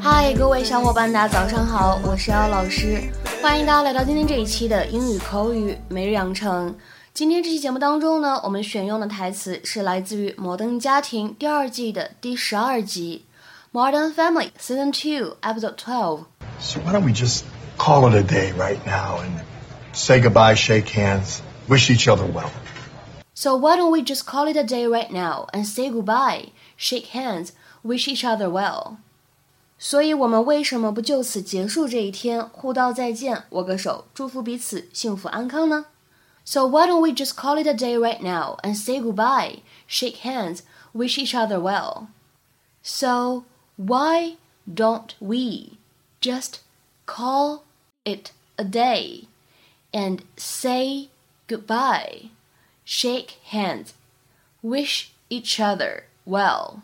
嗨，各位小伙伴，大家早上好，我是姚老师，欢迎大家来到今天这一期的英语口语每日养成。今天这期节目当中呢，我们选用的台词是来自于《摩登家庭》第二季的第十二集，《Modern Family》Season Two Episode Twelve。So why don't we just call it a day right now and say goodbye, shake hands, wish each other well? So why don't we just call it a day right now and say goodbye, shake hands, wish each other well? 所以，我们为什么不就此结束这一天，互道再见，握个手，祝福彼此幸福安康呢？So why don't we just call it a day right now and say goodbye, shake hands, wish each other well? So why don't we just call it a day and say goodbye? Shake hands, wish each other well。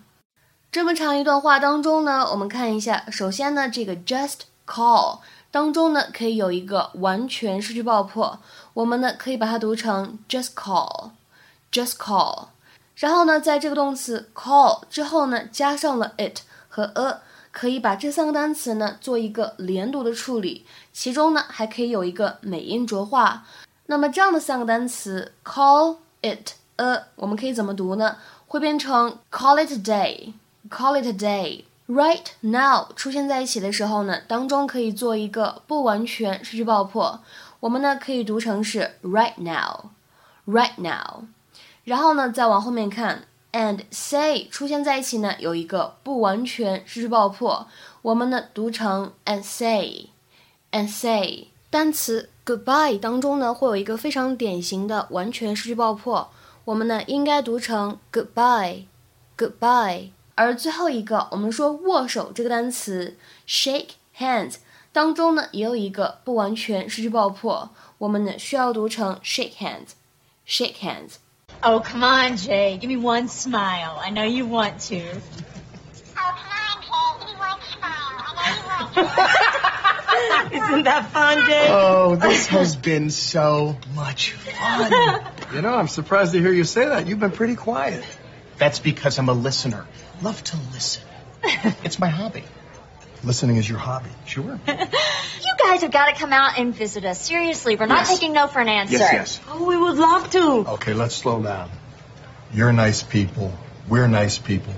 这么长一段话当中呢，我们看一下。首先呢，这个 just call 当中呢，可以有一个完全失去爆破，我们呢可以把它读成 just call，just call。然后呢，在这个动词 call 之后呢，加上了 it 和 a，可以把这三个单词呢做一个连读的处理。其中呢，还可以有一个美音浊化。那么这样的三个单词，call it a，我们可以怎么读呢？会变成 call it a day，call it a day。Right now 出现在一起的时候呢，当中可以做一个不完全失去爆破，我们呢可以读成是 right now，right now。然后呢，再往后面看，and say 出现在一起呢，有一个不完全失去爆破，我们呢读成 and say，and say。单词 goodbye 当中呢，会有一个非常典型的完全失去爆破，我们呢应该读成 goodbye，goodbye。而最后一个，我们说握手这个单词 shake hands 当中呢，也有一个不完全失去爆破，我们呢需要读成 shake hands，shake hands。Oh, come on, Jay. Give me one smile. I know you want to. Oh, come on, Jay. Give me one smile. I know you want to. Isn't that fun, Jay? Oh, this has been so much fun. You know, I'm surprised to hear you say that. You've been pretty quiet. That's because I'm a listener. Love to listen. It's my hobby. Listening is your hobby, sure. You guys have got to come out and visit us. Seriously, we're not Yes. taking no for an answer. Yes, yes. Oh, we would love to. Okay, let's slow down. You're nice people. We're nice people.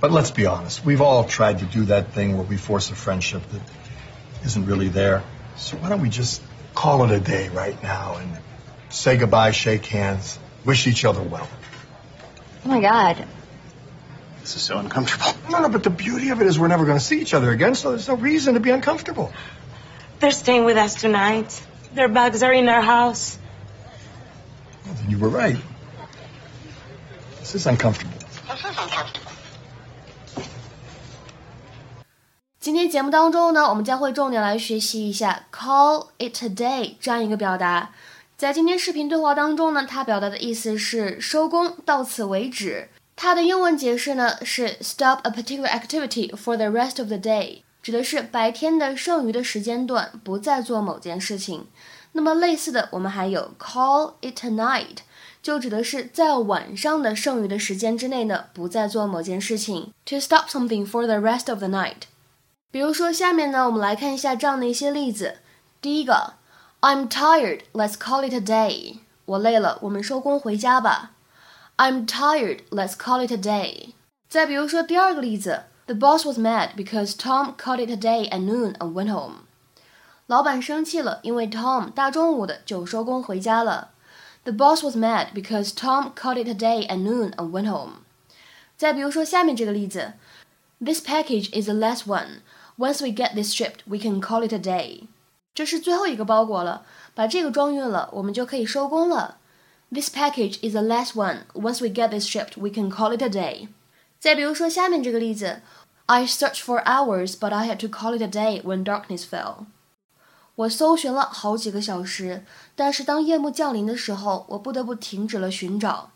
But let's be honest. We've all tried to do that thing where we force a friendship that isn't really there. So why don't we just call it a day right now and say goodbye, shake hands, wish each other well? Oh my God. This is so uncomfortable. No, no, but the beauty of it is we're never going to see each other again, so there's no reason to be uncomfortable. They're staying with us tonight. Their bags are in our house. Well, then you were right. This is uncomfortable. This is uncomfortable. 今天节目当中呢，我们将会重点来学习一下 call it a day 这样一个表达。在今天视频对话当中呢，它表达的意思是收工，到此为止。它的英文解释呢是 stop a particular activity for the rest of the day，指的是白天的剩余的时间段不再做某件事情。那么类似的，我们还有 call it a night，就指的是在晚上的剩余的时间之内呢，不再做某件事情。To stop something for the rest of the night。比如说，下面呢，我们来看一下这样的一些例子。第一个，I'm tired, let's call it a day。我累了，我们收工回家吧。I'm tired, let's call it a day。再比如说第二个例子，The boss was mad because Tom called it a day at noon and went home。老板生气了，因为 Tom 大中午的就收工回家了。The boss was mad because Tom called it a day at noon and went home。再比如说下面这个例子，This package is the last one. Once we get this shipped, we can call it a day. 这是最后一个包裹了，把这个装运了，我们就可以收工了。This package is the last one. Once we get this shipped, we can call it a day. 再比如说下面这个例子，I searched for hours, but I had to call it a day when darkness fell. 我搜寻了好几个小时，但是当夜幕降临的时候，我不得不停止了寻找。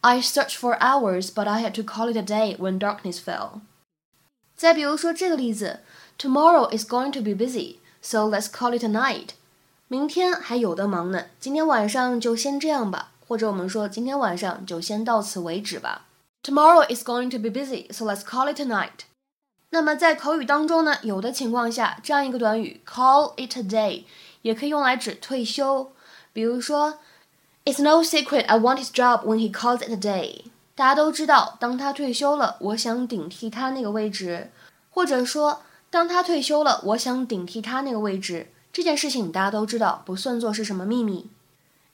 I searched for hours, but I had to call it a day when darkness fell. 再比如说这个例子，Tomorrow is going to be busy, so let's call it a night. 明天还有的忙呢，今天晚上就先这样吧，或者我们说今天晚上就先到此为止吧。 Tomorrow is going to be busy, so let's call it tonight. 那么在口语当中呢，有的情况下，这样一个短语 call it a day 也可以用来指退休。比如说，It's no secret I want his job when he calls it a day。 大家都知道，当他退休了，我想顶替他那个位置。或者说，当他退休了，我想顶替他那个位置。这件事情大家都知道，不算作是什么秘密。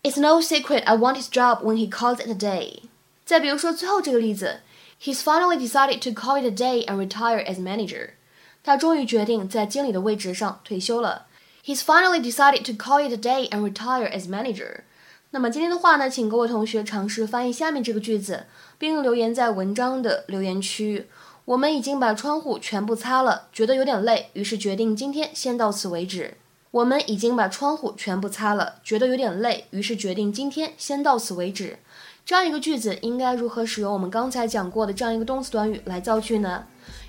It's no secret I want his job when he calls it a day。再比如说最后这个例子，He's finally decided to call it a day and retire as manager。他终于决定在经理的位置上退休了。He's finally decided to call it a day and retire as manager。 那么今天的话呢，请各位同学尝试翻译下面这个句子，并留言在文章的留言区。我们已经把窗户全部擦了，觉得有点累，于是决定今天先到此为止。我们已经把窗户全部擦了，觉得有点累，于是决定今天先到此为止。这样一个句子应该如何使用我们刚才讲过的这样一个动词短语来造句呢？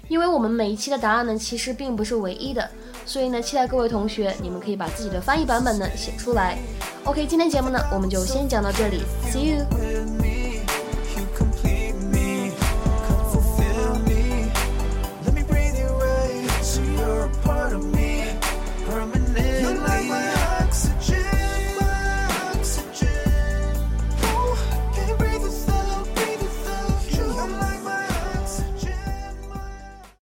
因为我们每一期的答案呢，其实并不是唯一的，所以呢，期待各位同学，你们可以把自己的翻译版本呢写出来。OK，今天节目呢，我们就先讲到这里，See you。